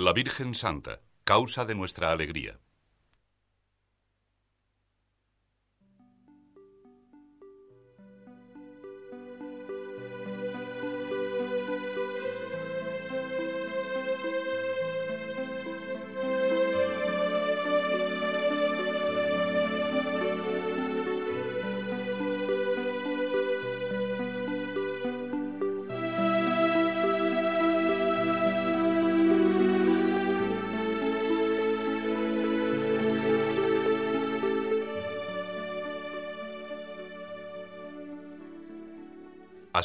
La Virgen Santa, causa de nuestra alegría.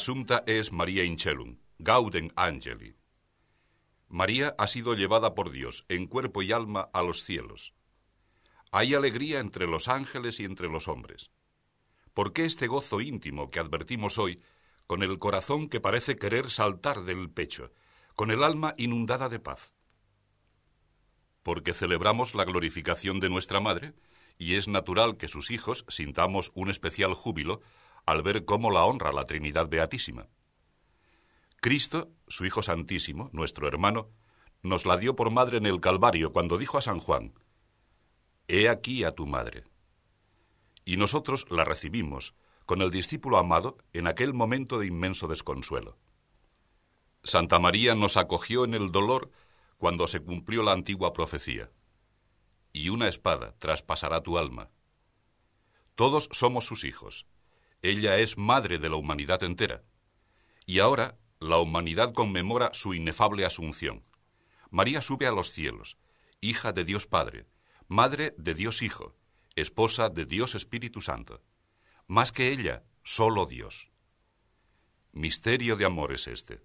Asunta es María Inchelum, Gauden Angeli. María ha sido llevada por Dios en cuerpo y alma a los cielos. Hay alegría entre los ángeles y entre los hombres. ¿Por qué este gozo íntimo que advertimos hoy, con el corazón que parece querer saltar del pecho, con el alma inundada de paz? Porque celebramos la glorificación de nuestra Madre, y es natural que sus hijos sintamos un especial júbilo al ver cómo la honra la Trinidad Beatísima. Cristo, su Hijo Santísimo, nuestro hermano, nos la dio por madre en el Calvario cuando dijo a San Juan, He aquí a tu madre. Y nosotros la recibimos con el discípulo amado en aquel momento de inmenso desconsuelo. Santa María nos acogió en el dolor cuando se cumplió la antigua profecía. Y una espada traspasará tu alma. Todos somos sus hijos, ella es madre de la humanidad entera. Y ahora la humanidad conmemora su inefable asunción. María sube a los cielos, hija de Dios Padre, madre de Dios Hijo, esposa de Dios Espíritu Santo. Más que ella, solo Dios. Misterio de amor es este.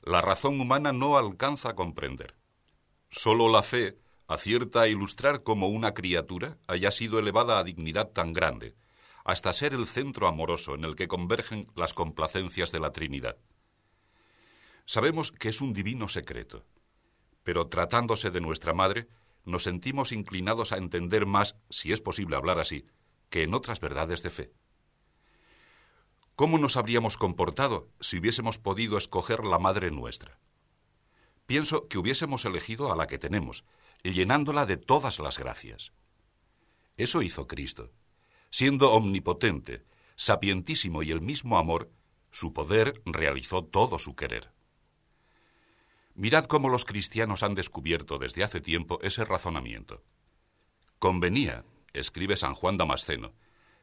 La razón humana no alcanza a comprender. Solo la fe acierta a ilustrar cómo una criatura haya sido elevada a dignidad tan grande, hasta ser el centro amoroso en el que convergen las complacencias de la Trinidad. Sabemos que es un divino secreto, pero tratándose de nuestra Madre, nos sentimos inclinados a entender más, si es posible hablar así, que en otras verdades de fe. ¿Cómo nos habríamos comportado si hubiésemos podido escoger la Madre nuestra? Pienso que hubiésemos elegido a la que tenemos, llenándola de todas las gracias. Eso hizo Cristo Siendo omnipotente, sapientísimo y el mismo amor, su poder realizó todo su querer. Mirad cómo los cristianos han descubierto desde hace tiempo ese razonamiento. Convenía, escribe San Juan Damasceno,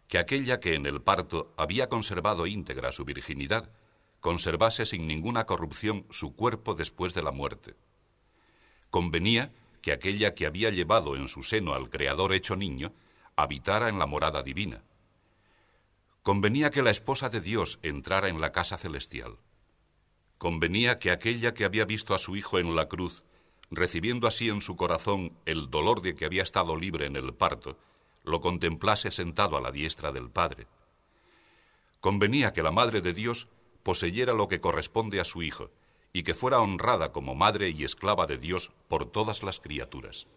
que aquella que en el parto había conservado íntegra su virginidad, conservase sin ninguna corrupción su cuerpo después de la muerte. Convenía que aquella que había llevado en su seno al Creador hecho niño, habitara en la morada divina. Convenía que la esposa de Dios entrara en la casa celestial. Convenía que aquella que había visto a su Hijo en la cruz, recibiendo así en su corazón el dolor de que había estado libre en el parto, lo contemplase sentado a la diestra del Padre. Convenía que la Madre de Dios poseyera lo que corresponde a su Hijo, y que fuera honrada como madre y esclava de Dios por todas las criaturas.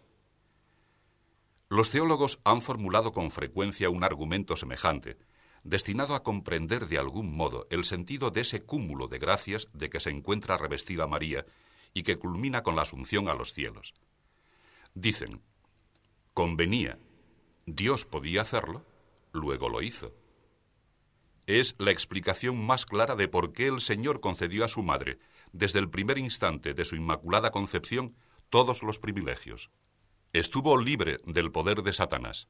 Los teólogos han formulado con frecuencia un argumento semejante, destinado a comprender de algún modo el sentido de ese cúmulo de gracias de que se encuentra revestida María y que culmina con la asunción a los cielos. Dicen, convenía, Dios podía hacerlo, luego lo hizo. Es la explicación más clara de por qué el Señor concedió a su madre, desde el primer instante de su inmaculada concepción, todos los privilegios. Estuvo libre del poder de Satanás.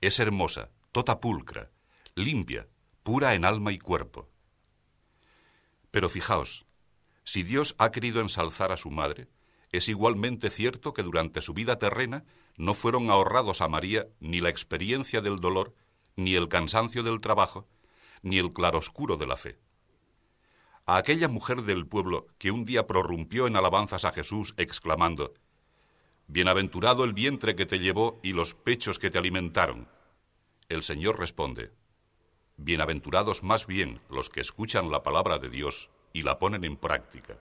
Es hermosa, tota pulcra, limpia, pura en alma y cuerpo. Pero fijaos, si Dios ha querido ensalzar a su madre, es igualmente cierto que durante su vida terrena no fueron ahorrados a María ni la experiencia del dolor, ni el cansancio del trabajo, ni el claroscuro de la fe. A aquella mujer del pueblo que un día prorrumpió en alabanzas a Jesús, exclamando, Bienaventurado el vientre que te llevó y los pechos que te alimentaron. El Señor responde, Bienaventurados más bien los que escuchan la palabra de Dios y la ponen en práctica.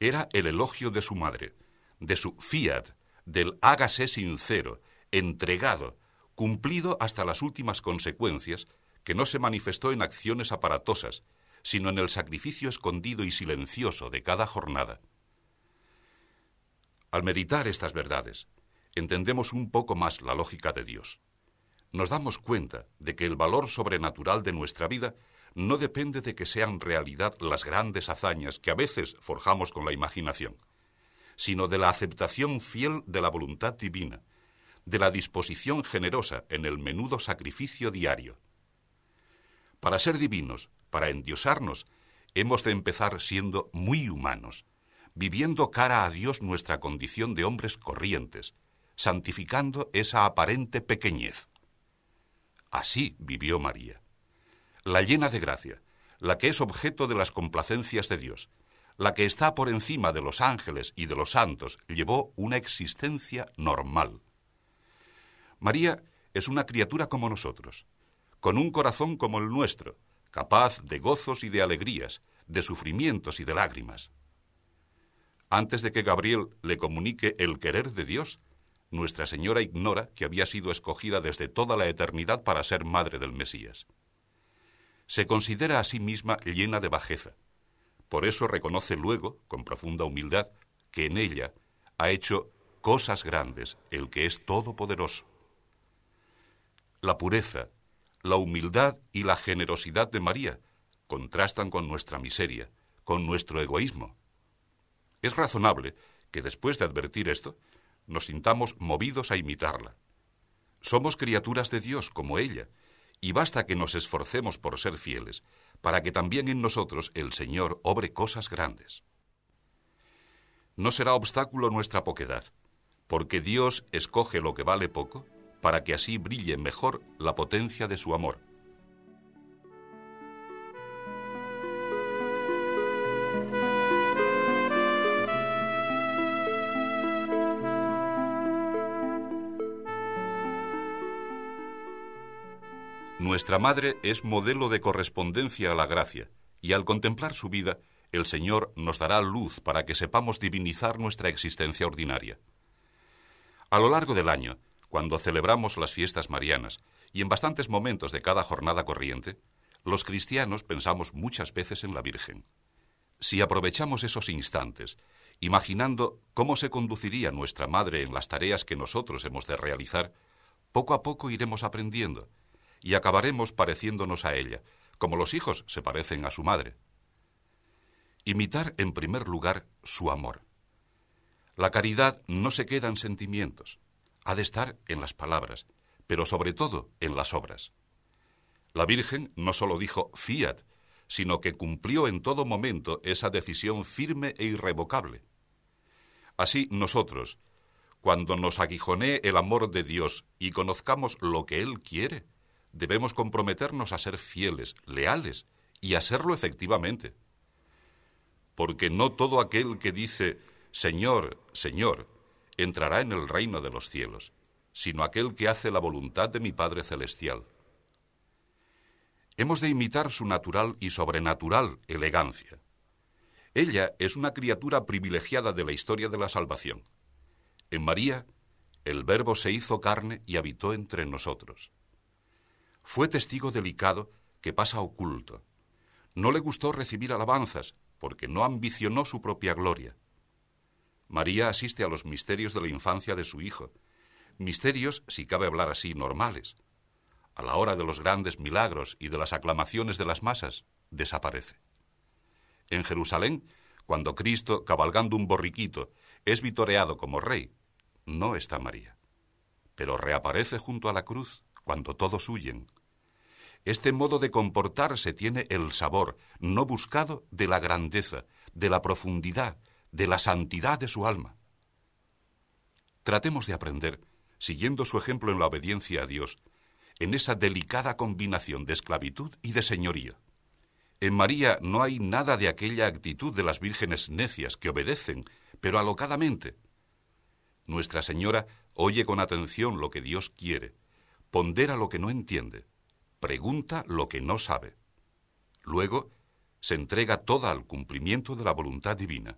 Era el elogio de su madre, de su fiat, del hágase sincero, entregado, cumplido hasta las últimas consecuencias, que no se manifestó en acciones aparatosas, sino en el sacrificio escondido y silencioso de cada jornada. Al meditar estas verdades, entendemos un poco más la lógica de Dios. Nos damos cuenta de que el valor sobrenatural de nuestra vida no depende de que sean realidad las grandes hazañas que a veces forjamos con la imaginación, sino de la aceptación fiel de la voluntad divina, de la disposición generosa en el menudo sacrificio diario. Para ser divinos, para endiosarnos, hemos de empezar siendo muy humanos, viviendo cara a Dios nuestra condición de hombres corrientes, santificando esa aparente pequeñez. Así vivió María la llena de gracia, la que es objeto de las complacencias de Dios, la que está por encima de los ángeles y de los santos, llevó una existencia normal. María es una criatura como nosotros, con un corazón como el nuestro, capaz de gozos y de alegrías, de sufrimientos y de lágrimas. Antes de que Gabriel le comunique el querer de Dios, Nuestra Señora ignora que había sido escogida desde toda la eternidad para ser madre del Mesías se considera a sí misma llena de bajeza. Por eso reconoce luego, con profunda humildad, que en ella ha hecho cosas grandes el que es todopoderoso. La pureza, la humildad y la generosidad de María contrastan con nuestra miseria, con nuestro egoísmo. Es razonable que después de advertir esto, nos sintamos movidos a imitarla. Somos criaturas de Dios como ella, y basta que nos esforcemos por ser fieles, para que también en nosotros el Señor obre cosas grandes. No será obstáculo nuestra poquedad, porque Dios escoge lo que vale poco, para que así brille mejor la potencia de su amor Nuestra Madre es modelo de correspondencia a la gracia, y al contemplar su vida, el Señor nos dará luz para que sepamos divinizar nuestra existencia ordinaria. A lo largo del año, cuando celebramos las fiestas marianas, y en bastantes momentos de cada jornada corriente, los cristianos pensamos muchas veces en la Virgen. Si aprovechamos esos instantes, imaginando cómo se conduciría nuestra Madre en las tareas que nosotros hemos de realizar, poco a poco iremos aprendiendo y acabaremos pareciéndonos a ella, como los hijos se parecen a su madre. Imitar en primer lugar su amor. La caridad no se queda en sentimientos, ha de estar en las palabras, pero sobre todo en las obras. La Virgen no solo dijo fiat, sino que cumplió en todo momento esa decisión firme e irrevocable. Así nosotros, cuando nos aguijonee el amor de Dios y conozcamos lo que Él quiere, debemos comprometernos a ser fieles, leales y a serlo efectivamente. Porque no todo aquel que dice Señor, Señor, entrará en el reino de los cielos, sino aquel que hace la voluntad de mi Padre Celestial. Hemos de imitar su natural y sobrenatural elegancia. Ella es una criatura privilegiada de la historia de la salvación. En María, el Verbo se hizo carne y habitó entre nosotros. Fue testigo delicado que pasa oculto. No le gustó recibir alabanzas, porque no ambicionó su propia gloria. María asiste a los misterios de la infancia de su hijo, misterios, si cabe hablar así, normales. A la hora de los grandes milagros y de las aclamaciones de las masas, desaparece. En Jerusalén, cuando Cristo, cabalgando un borriquito, es vitoreado como rey, no está María. Pero reaparece junto a la cruz cuando todos huyen. Este modo de comportarse tiene el sabor, no buscado, de la grandeza, de la profundidad, de la santidad de su alma. Tratemos de aprender, siguiendo su ejemplo en la obediencia a Dios, en esa delicada combinación de esclavitud y de señoría. En María no hay nada de aquella actitud de las vírgenes necias que obedecen, pero alocadamente. Nuestra Señora oye con atención lo que Dios quiere, pondera lo que no entiende, pregunta lo que no sabe. Luego, se entrega toda al cumplimiento de la voluntad divina.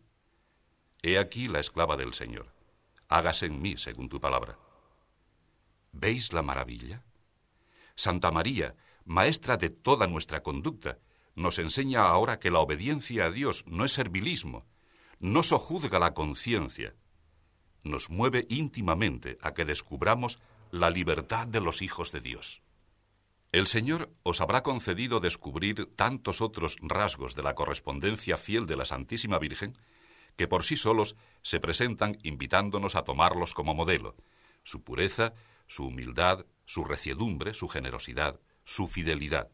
He aquí la esclava del Señor. Hágase en mí según tu palabra. ¿Veis la maravilla? Santa María, maestra de toda nuestra conducta, nos enseña ahora que la obediencia a Dios no es servilismo, no sojuzga la conciencia. nos mueve íntimamente a que descubramos la libertad de los hijos de Dios. El Señor os habrá concedido descubrir tantos otros rasgos de la correspondencia fiel de la Santísima Virgen que por sí solos se presentan invitándonos a tomarlos como modelo, su pureza, su humildad, su reciedumbre, su generosidad, su fidelidad.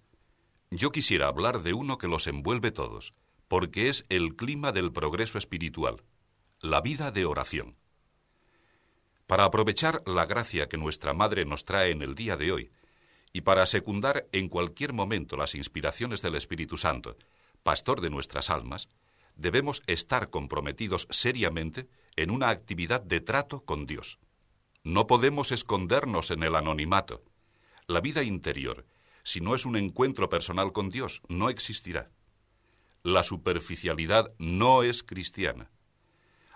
Yo quisiera hablar de uno que los envuelve todos, porque es el clima del progreso espiritual, la vida de oración. Para aprovechar la gracia que nuestra Madre nos trae en el día de hoy, y para secundar en cualquier momento las inspiraciones del Espíritu Santo, pastor de nuestras almas, debemos estar comprometidos seriamente en una actividad de trato con Dios. No podemos escondernos en el anonimato. La vida interior, si no es un encuentro personal con Dios, no existirá. La superficialidad no es cristiana.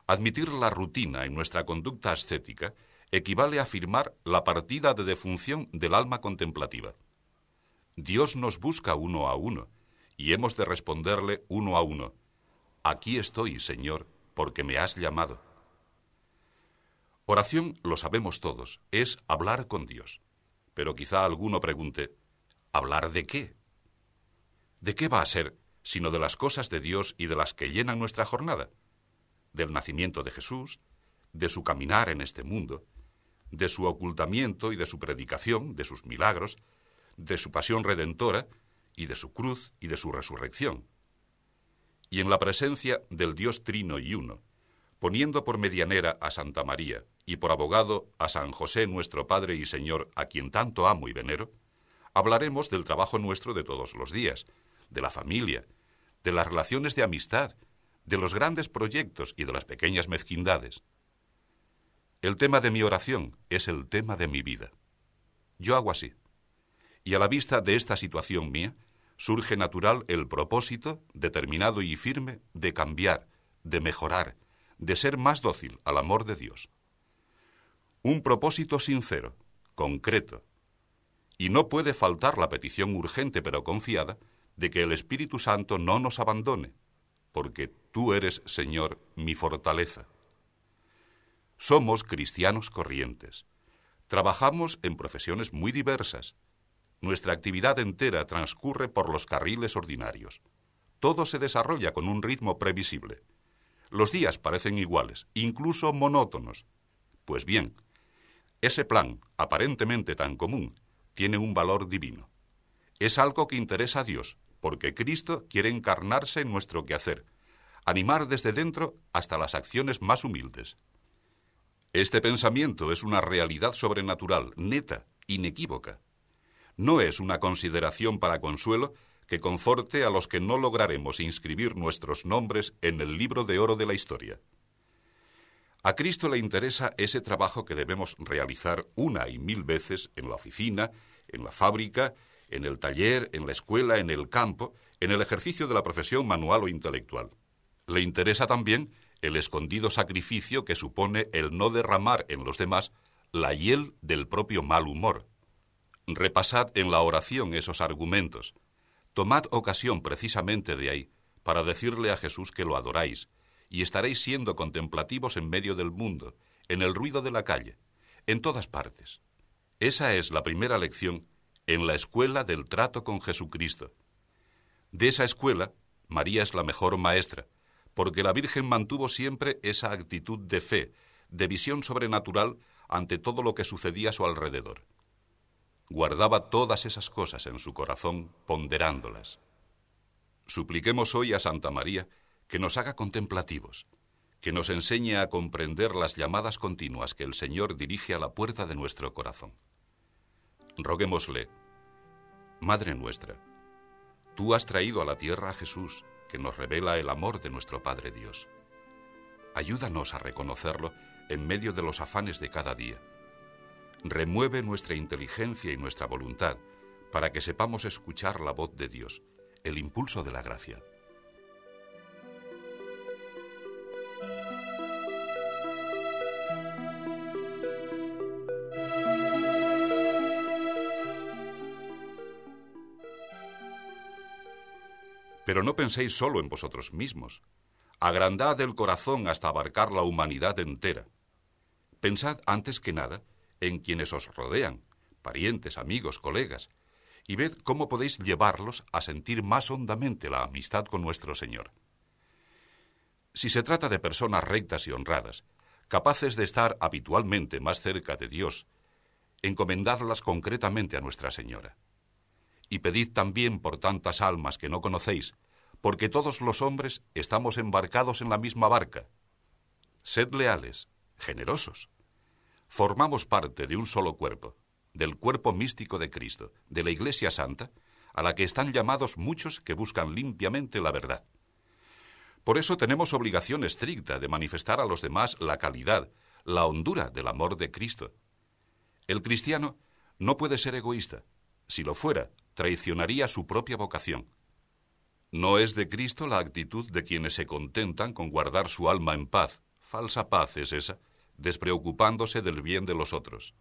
Admitir la rutina en nuestra conducta ascética equivale a afirmar la partida de defunción del alma contemplativa. Dios nos busca uno a uno, y hemos de responderle uno a uno, Aquí estoy, Señor, porque me has llamado. Oración, lo sabemos todos, es hablar con Dios. Pero quizá alguno pregunte, ¿hablar de qué? ¿De qué va a ser sino de las cosas de Dios y de las que llenan nuestra jornada? Del nacimiento de Jesús, de su caminar en este mundo, de su ocultamiento y de su predicación, de sus milagros, de su pasión redentora y de su cruz y de su resurrección. Y en la presencia del Dios Trino y Uno, poniendo por medianera a Santa María y por abogado a San José nuestro Padre y Señor, a quien tanto amo y venero, hablaremos del trabajo nuestro de todos los días, de la familia, de las relaciones de amistad, de los grandes proyectos y de las pequeñas mezquindades. El tema de mi oración es el tema de mi vida. Yo hago así. Y a la vista de esta situación mía, surge natural el propósito, determinado y firme, de cambiar, de mejorar, de ser más dócil al amor de Dios. Un propósito sincero, concreto. Y no puede faltar la petición urgente pero confiada de que el Espíritu Santo no nos abandone, porque tú eres, Señor, mi fortaleza. Somos cristianos corrientes. Trabajamos en profesiones muy diversas. Nuestra actividad entera transcurre por los carriles ordinarios. Todo se desarrolla con un ritmo previsible. Los días parecen iguales, incluso monótonos. Pues bien, ese plan, aparentemente tan común, tiene un valor divino. Es algo que interesa a Dios, porque Cristo quiere encarnarse en nuestro quehacer, animar desde dentro hasta las acciones más humildes. Este pensamiento es una realidad sobrenatural, neta, inequívoca. No es una consideración para consuelo que conforte a los que no lograremos inscribir nuestros nombres en el libro de oro de la historia. A Cristo le interesa ese trabajo que debemos realizar una y mil veces en la oficina, en la fábrica, en el taller, en la escuela, en el campo, en el ejercicio de la profesión manual o intelectual. Le interesa también el escondido sacrificio que supone el no derramar en los demás la hiel del propio mal humor. Repasad en la oración esos argumentos. Tomad ocasión precisamente de ahí para decirle a Jesús que lo adoráis, y estaréis siendo contemplativos en medio del mundo, en el ruido de la calle, en todas partes. Esa es la primera lección en la escuela del trato con Jesucristo. De esa escuela, María es la mejor maestra, porque la Virgen mantuvo siempre esa actitud de fe, de visión sobrenatural ante todo lo que sucedía a su alrededor. Guardaba todas esas cosas en su corazón, ponderándolas. Supliquemos hoy a Santa María que nos haga contemplativos, que nos enseñe a comprender las llamadas continuas que el Señor dirige a la puerta de nuestro corazón. Roguémosle, Madre nuestra, tú has traído a la tierra a Jesús, que nos revela el amor de nuestro Padre Dios. Ayúdanos a reconocerlo en medio de los afanes de cada día. Remueve nuestra inteligencia y nuestra voluntad para que sepamos escuchar la voz de Dios, el impulso de la gracia. Pero no penséis solo en vosotros mismos. Agrandad el corazón hasta abarcar la humanidad entera. Pensad antes que nada en quienes os rodean, parientes, amigos, colegas, y ved cómo podéis llevarlos a sentir más hondamente la amistad con nuestro Señor. Si se trata de personas rectas y honradas, capaces de estar habitualmente más cerca de Dios, encomendadlas concretamente a Nuestra Señora. Y pedid también por tantas almas que no conocéis, porque todos los hombres estamos embarcados en la misma barca. Sed leales, generosos. Formamos parte de un solo cuerpo, del cuerpo místico de Cristo, de la Iglesia Santa, a la que están llamados muchos que buscan limpiamente la verdad. Por eso tenemos obligación estricta de manifestar a los demás la calidad, la hondura del amor de Cristo. El cristiano no puede ser egoísta. Si lo fuera, traicionaría su propia vocación. No es de Cristo la actitud de quienes se contentan con guardar su alma en paz. Falsa paz es esa, despreocupándose del bien de los otros.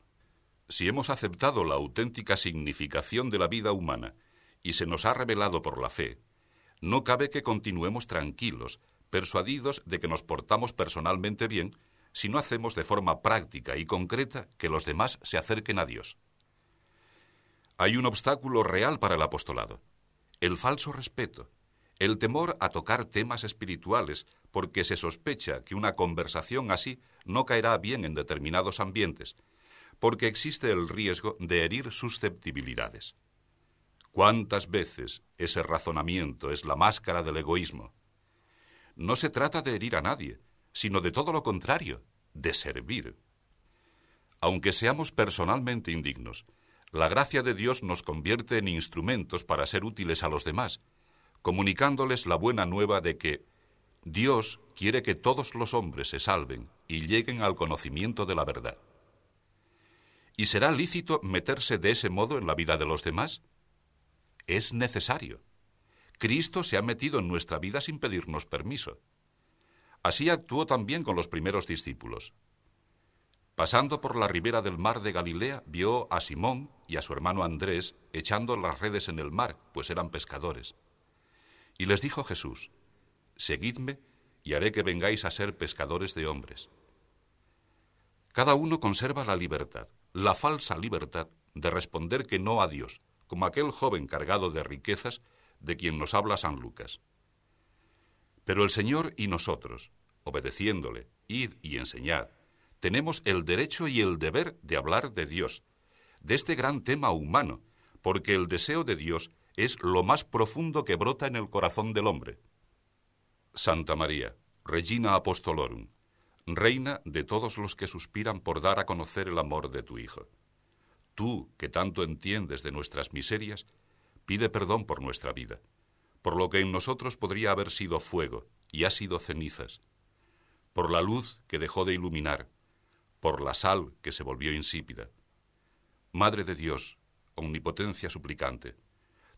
Si hemos aceptado la auténtica significación de la vida humana y se nos ha revelado por la fe, no cabe que continuemos tranquilos, persuadidos de que nos portamos personalmente bien, si no hacemos de forma práctica y concreta que los demás se acerquen a Dios. Hay un obstáculo real para el apostolado, el falso respeto, el temor a tocar temas espirituales, porque se sospecha que una conversación así no caerá bien en determinados ambientes, porque existe el riesgo de herir susceptibilidades. ¿Cuántas veces ese razonamiento es la máscara del egoísmo? No se trata de herir a nadie, sino de todo lo contrario, de servir. Aunque seamos personalmente indignos, la gracia de Dios nos convierte en instrumentos para ser útiles a los demás, comunicándoles la buena nueva de que Dios quiere que todos los hombres se salven y lleguen al conocimiento de la verdad. ¿Y será lícito meterse de ese modo en la vida de los demás? Es necesario. Cristo se ha metido en nuestra vida sin pedirnos permiso. Así actuó también con los primeros discípulos. Pasando por la ribera del mar de Galilea, vio a Simón y a su hermano Andrés echando las redes en el mar, pues eran pescadores. Y les dijo Jesús, Seguidme y haré que vengáis a ser pescadores de hombres. Cada uno conserva la libertad, la falsa libertad de responder que no a Dios, como aquel joven cargado de riquezas de quien nos habla San Lucas. Pero el Señor y nosotros, obedeciéndole, id y enseñad, tenemos el derecho y el deber de hablar de Dios, de este gran tema humano, porque el deseo de Dios es lo más profundo que brota en el corazón del hombre. Santa María, Regina Apostolorum, Reina de todos los que suspiran por dar a conocer el amor de tu Hijo. Tú, que tanto entiendes de nuestras miserias, pide perdón por nuestra vida, por lo que en nosotros podría haber sido fuego y ha sido cenizas, por la luz que dejó de iluminar, por la sal que se volvió insípida. Madre de Dios, omnipotencia suplicante,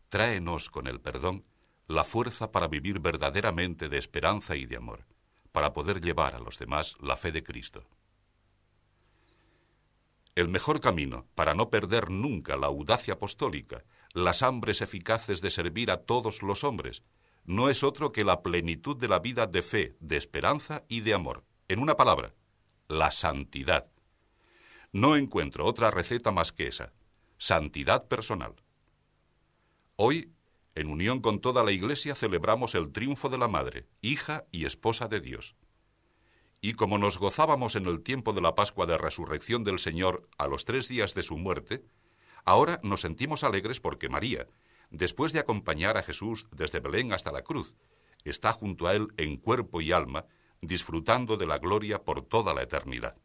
tráenos con el perdón la fuerza para vivir verdaderamente de esperanza y de amor, para poder llevar a los demás la fe de Cristo. El mejor camino para no perder nunca la audacia apostólica, las hambres eficaces de servir a todos los hombres, no es otro que la plenitud de la vida de fe, de esperanza y de amor. En una palabra, la santidad. No encuentro otra receta más que esa, santidad personal. Hoy, en unión con toda la Iglesia, celebramos el triunfo de la Madre, hija y esposa de Dios. Y como nos gozábamos en el tiempo de la Pascua de Resurrección del Señor a los tres días de su muerte, ahora nos sentimos alegres porque María, después de acompañar a Jesús desde Belén hasta la cruz, está junto a Él en cuerpo y alma, disfrutando de la gloria por toda la eternidad.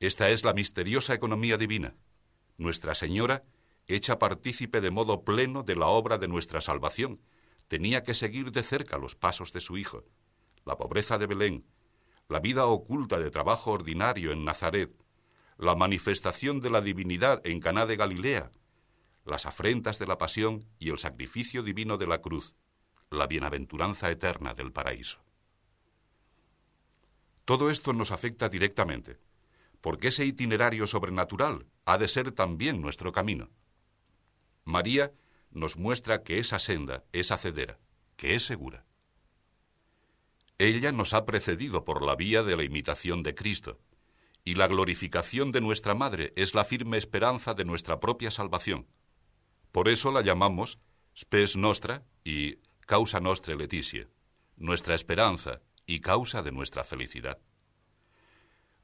Esta es la misteriosa economía divina. Nuestra Señora, hecha partícipe de modo pleno de la obra de nuestra salvación, tenía que seguir de cerca los pasos de su Hijo. La pobreza de Belén, la vida oculta de trabajo ordinario en Nazaret, la manifestación de la divinidad en Caná de Galilea, las afrentas de la pasión y el sacrificio divino de la cruz, la bienaventuranza eterna del paraíso. Todo esto nos afecta directamente, porque ese itinerario sobrenatural ha de ser también nuestro camino. María nos muestra que esa senda es hacedera, que es segura. Ella nos ha precedido por la vía de la imitación de Cristo, y la glorificación de nuestra Madre es la firme esperanza de nuestra propia salvación. Por eso la llamamos spes nostra y causa nostra leticia, nuestra esperanza y causa de nuestra felicidad.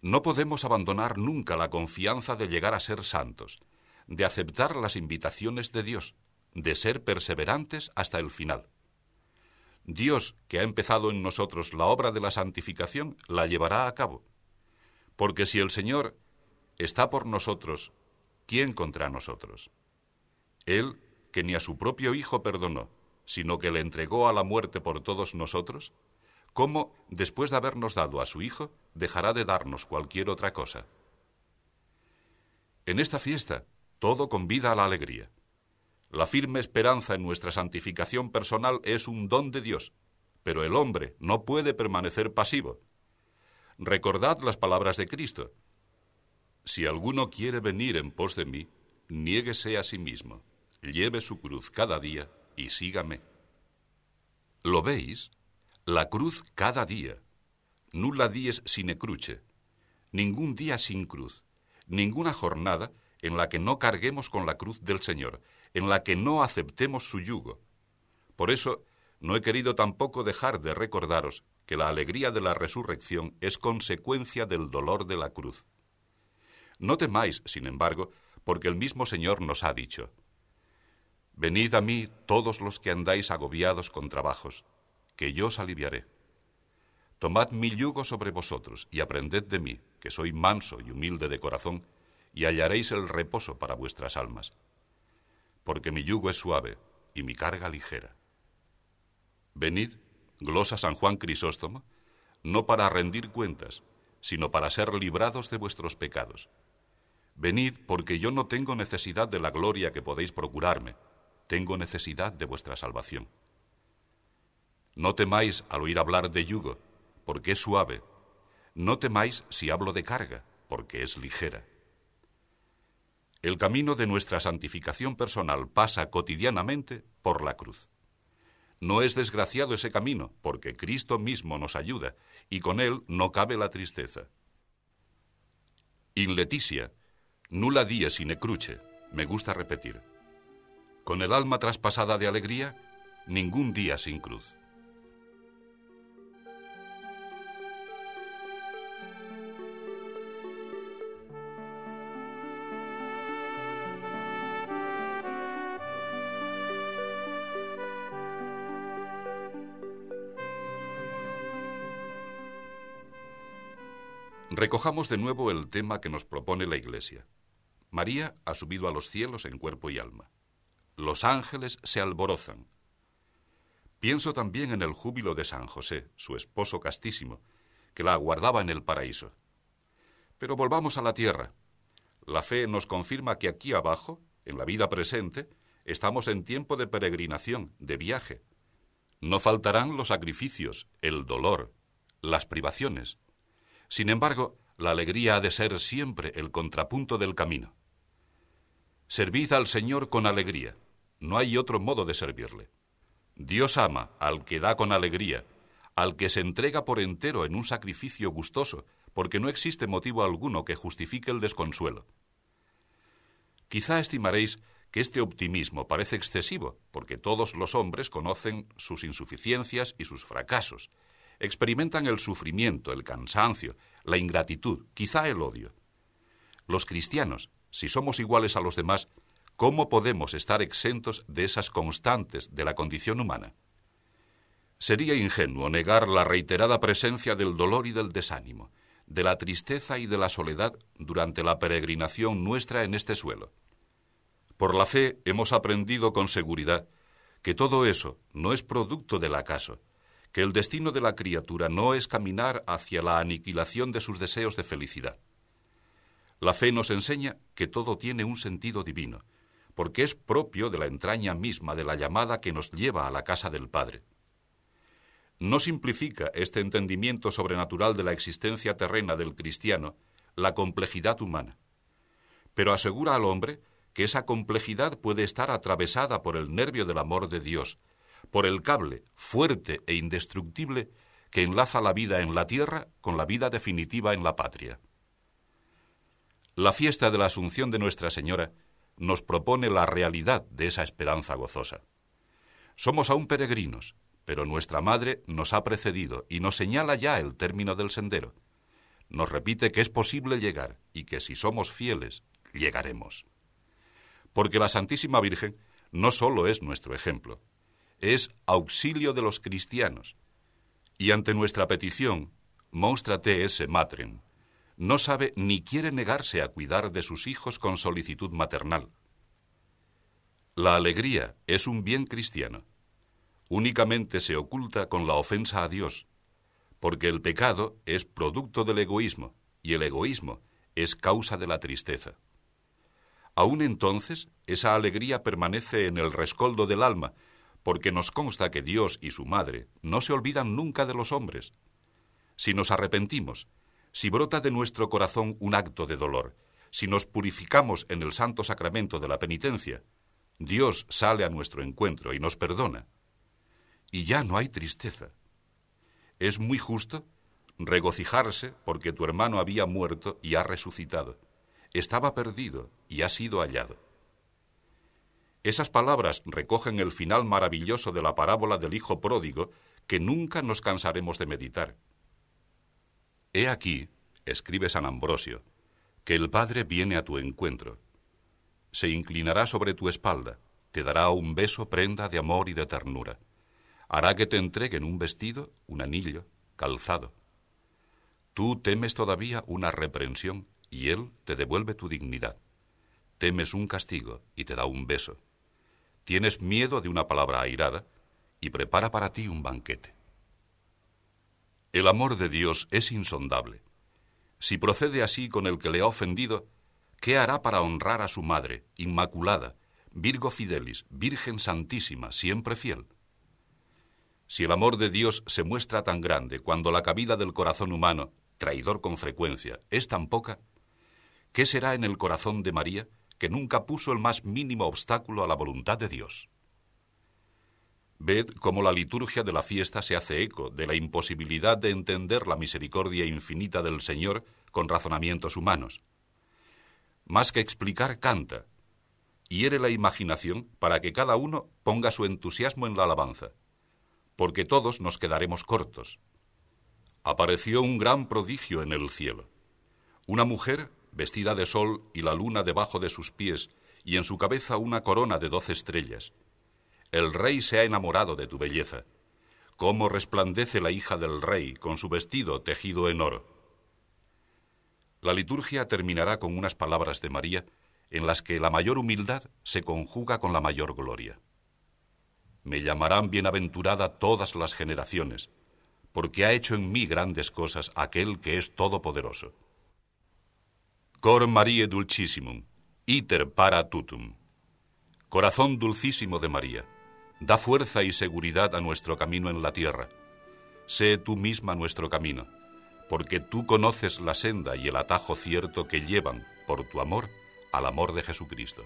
No podemos abandonar nunca la confianza de llegar a ser santos, de aceptar las invitaciones de Dios, de ser perseverantes hasta el final. Dios, que ha empezado en nosotros la obra de la santificación, la llevará a cabo. Porque si el Señor está por nosotros, ¿quién contra nosotros? Él, que ni a su propio Hijo perdonó, sino que le entregó a la muerte por todos nosotros, ¿cómo, después de habernos dado a su Hijo, dejará de darnos cualquier otra cosa? En esta fiesta, todo convida a la alegría. La firme esperanza en nuestra santificación personal es un don de Dios, pero el hombre no puede permanecer pasivo. Recordad las palabras de Cristo. Si alguno quiere venir en pos de mí, niéguese a sí mismo, lleve su cruz cada día y sígame. ¿Lo veis? La cruz cada día. Nulla dies sine cruce. Ningún día sin cruz. Ninguna jornada en la que no carguemos con la cruz del Señor, en la que no aceptemos su yugo. Por eso, no he querido tampoco dejar de recordaros que la alegría de la resurrección es consecuencia del dolor de la cruz. No temáis, sin embargo, porque el mismo Señor nos ha dicho, Venid a mí todos los que andáis agobiados con trabajos, que yo os aliviaré. Tomad mi yugo sobre vosotros y aprended de mí, que soy manso y humilde de corazón, y hallaréis el reposo para vuestras almas. Porque mi yugo es suave y mi carga ligera. Venid, glosa San Juan Crisóstomo, no para rendir cuentas, sino para ser librados de vuestros pecados. Venid, porque yo no tengo necesidad de la gloria que podéis procurarme, tengo necesidad de vuestra salvación. No temáis al oír hablar de yugo, porque es suave. No temáis si hablo de carga, porque es ligera. El camino de nuestra santificación personal pasa cotidianamente por la cruz. No es desgraciado ese camino, porque Cristo mismo nos ayuda, y con Él no cabe la tristeza. In leticia, nulla die sine cruce, me gusta repetir. Con el alma traspasada de alegría, ningún día sin cruz. Recojamos de nuevo el tema que nos propone la Iglesia. María ha subido a los cielos en cuerpo y alma. Los ángeles se alborozan. Pienso también en el júbilo de San José, su esposo castísimo, que la aguardaba en el paraíso. Pero volvamos a la tierra. La fe nos confirma que aquí abajo, en la vida presente, estamos en tiempo de peregrinación, de viaje. No faltarán los sacrificios, el dolor, las privaciones. Sin embargo, la alegría ha de ser siempre el contrapunto del camino. Servid al Señor con alegría. No hay otro modo de servirle. Dios ama al que da con alegría, al que se entrega por entero en un sacrificio gustoso, porque no existe motivo alguno que justifique el desconsuelo. Quizá estimaréis que este optimismo parece excesivo, porque todos los hombres conocen sus insuficiencias y sus fracasos, experimentan el sufrimiento, el cansancio, la ingratitud, quizá el odio. Los cristianos, si somos iguales a los demás, ¿cómo podemos estar exentos de esas constantes de la condición humana? Sería ingenuo negar la reiterada presencia del dolor y del desánimo, de la tristeza y de la soledad durante la peregrinación nuestra en este suelo. Por la fe hemos aprendido con seguridad que todo eso no es producto del acaso, que el destino de la criatura no es caminar hacia la aniquilación de sus deseos de felicidad. La fe nos enseña que todo tiene un sentido divino, porque es propio de la entraña misma de la llamada que nos lleva a la casa del Padre. No simplifica este entendimiento sobrenatural de la existencia terrena del cristiano la complejidad humana, pero asegura al hombre que esa complejidad puede estar atravesada por el nervio del amor de Dios, por el cable fuerte e indestructible que enlaza la vida en la tierra con la vida definitiva en la patria. La fiesta de la Asunción de Nuestra Señora nos propone la realidad de esa esperanza gozosa. Somos aún peregrinos, pero nuestra Madre nos ha precedido y nos señala ya el término del sendero. Nos repite que es posible llegar y que si somos fieles, llegaremos. Porque la Santísima Virgen no solo es nuestro ejemplo, es auxilio de los cristianos. Y ante nuestra petición, Móstrate ese matren, no sabe ni quiere negarse a cuidar de sus hijos con solicitud maternal. La alegría es un bien cristiano. Únicamente se oculta con la ofensa a Dios, porque el pecado es producto del egoísmo y el egoísmo es causa de la tristeza. Aún entonces, esa alegría permanece en el rescoldo del alma, porque nos consta que Dios y su Madre no se olvidan nunca de los hombres. Si nos arrepentimos, si brota de nuestro corazón un acto de dolor, si nos purificamos en el santo sacramento de la penitencia, Dios sale a nuestro encuentro y nos perdona. Y ya no hay tristeza. Es muy justo regocijarse porque tu hermano había muerto y ha resucitado. Estaba perdido y ha sido hallado. Esas palabras recogen el final maravilloso de la parábola del Hijo pródigo que nunca nos cansaremos de meditar. He aquí, escribe San Ambrosio, que el Padre viene a tu encuentro. Se inclinará sobre tu espalda, te dará un beso prenda de amor y de ternura. Hará que te entreguen un vestido, un anillo, calzado. Tú temes todavía una reprensión y Él te devuelve tu dignidad. Temes un castigo y te da un beso. Tienes miedo de una palabra airada y prepara para ti un banquete. El amor de Dios es insondable. Si procede así con el que le ha ofendido, ¿qué hará para honrar a su madre, inmaculada, Virgo Fidelis, Virgen Santísima, siempre fiel? Si el amor de Dios se muestra tan grande cuando la cabida del corazón humano, traidor con frecuencia, es tan poca, ¿qué será en el corazón de María que nunca puso el más mínimo obstáculo a la voluntad de Dios? Ved cómo la liturgia de la fiesta se hace eco de la imposibilidad de entender la misericordia infinita del Señor con razonamientos humanos. Más que explicar, canta. Hiere la imaginación para que cada uno ponga su entusiasmo en la alabanza, porque todos nos quedaremos cortos. Apareció un gran prodigio en el cielo. Una mujer vestida de sol y la luna debajo de sus pies, y en su cabeza una corona de doce estrellas el rey se ha enamorado de tu belleza. Cómo resplandece la hija del rey con su vestido tejido en oro. La liturgia terminará con unas palabras de María en las que la mayor humildad se conjuga con la mayor gloria. Me llamarán bienaventurada todas las generaciones, porque ha hecho en mí grandes cosas aquel que es todopoderoso. Cor Marie Dulcissimum, iter para tutum. Corazón dulcísimo de María Da fuerza y seguridad a nuestro camino en la tierra. Sé tú misma nuestro camino, porque tú conoces la senda y el atajo cierto que llevan, por tu amor, al amor de Jesucristo.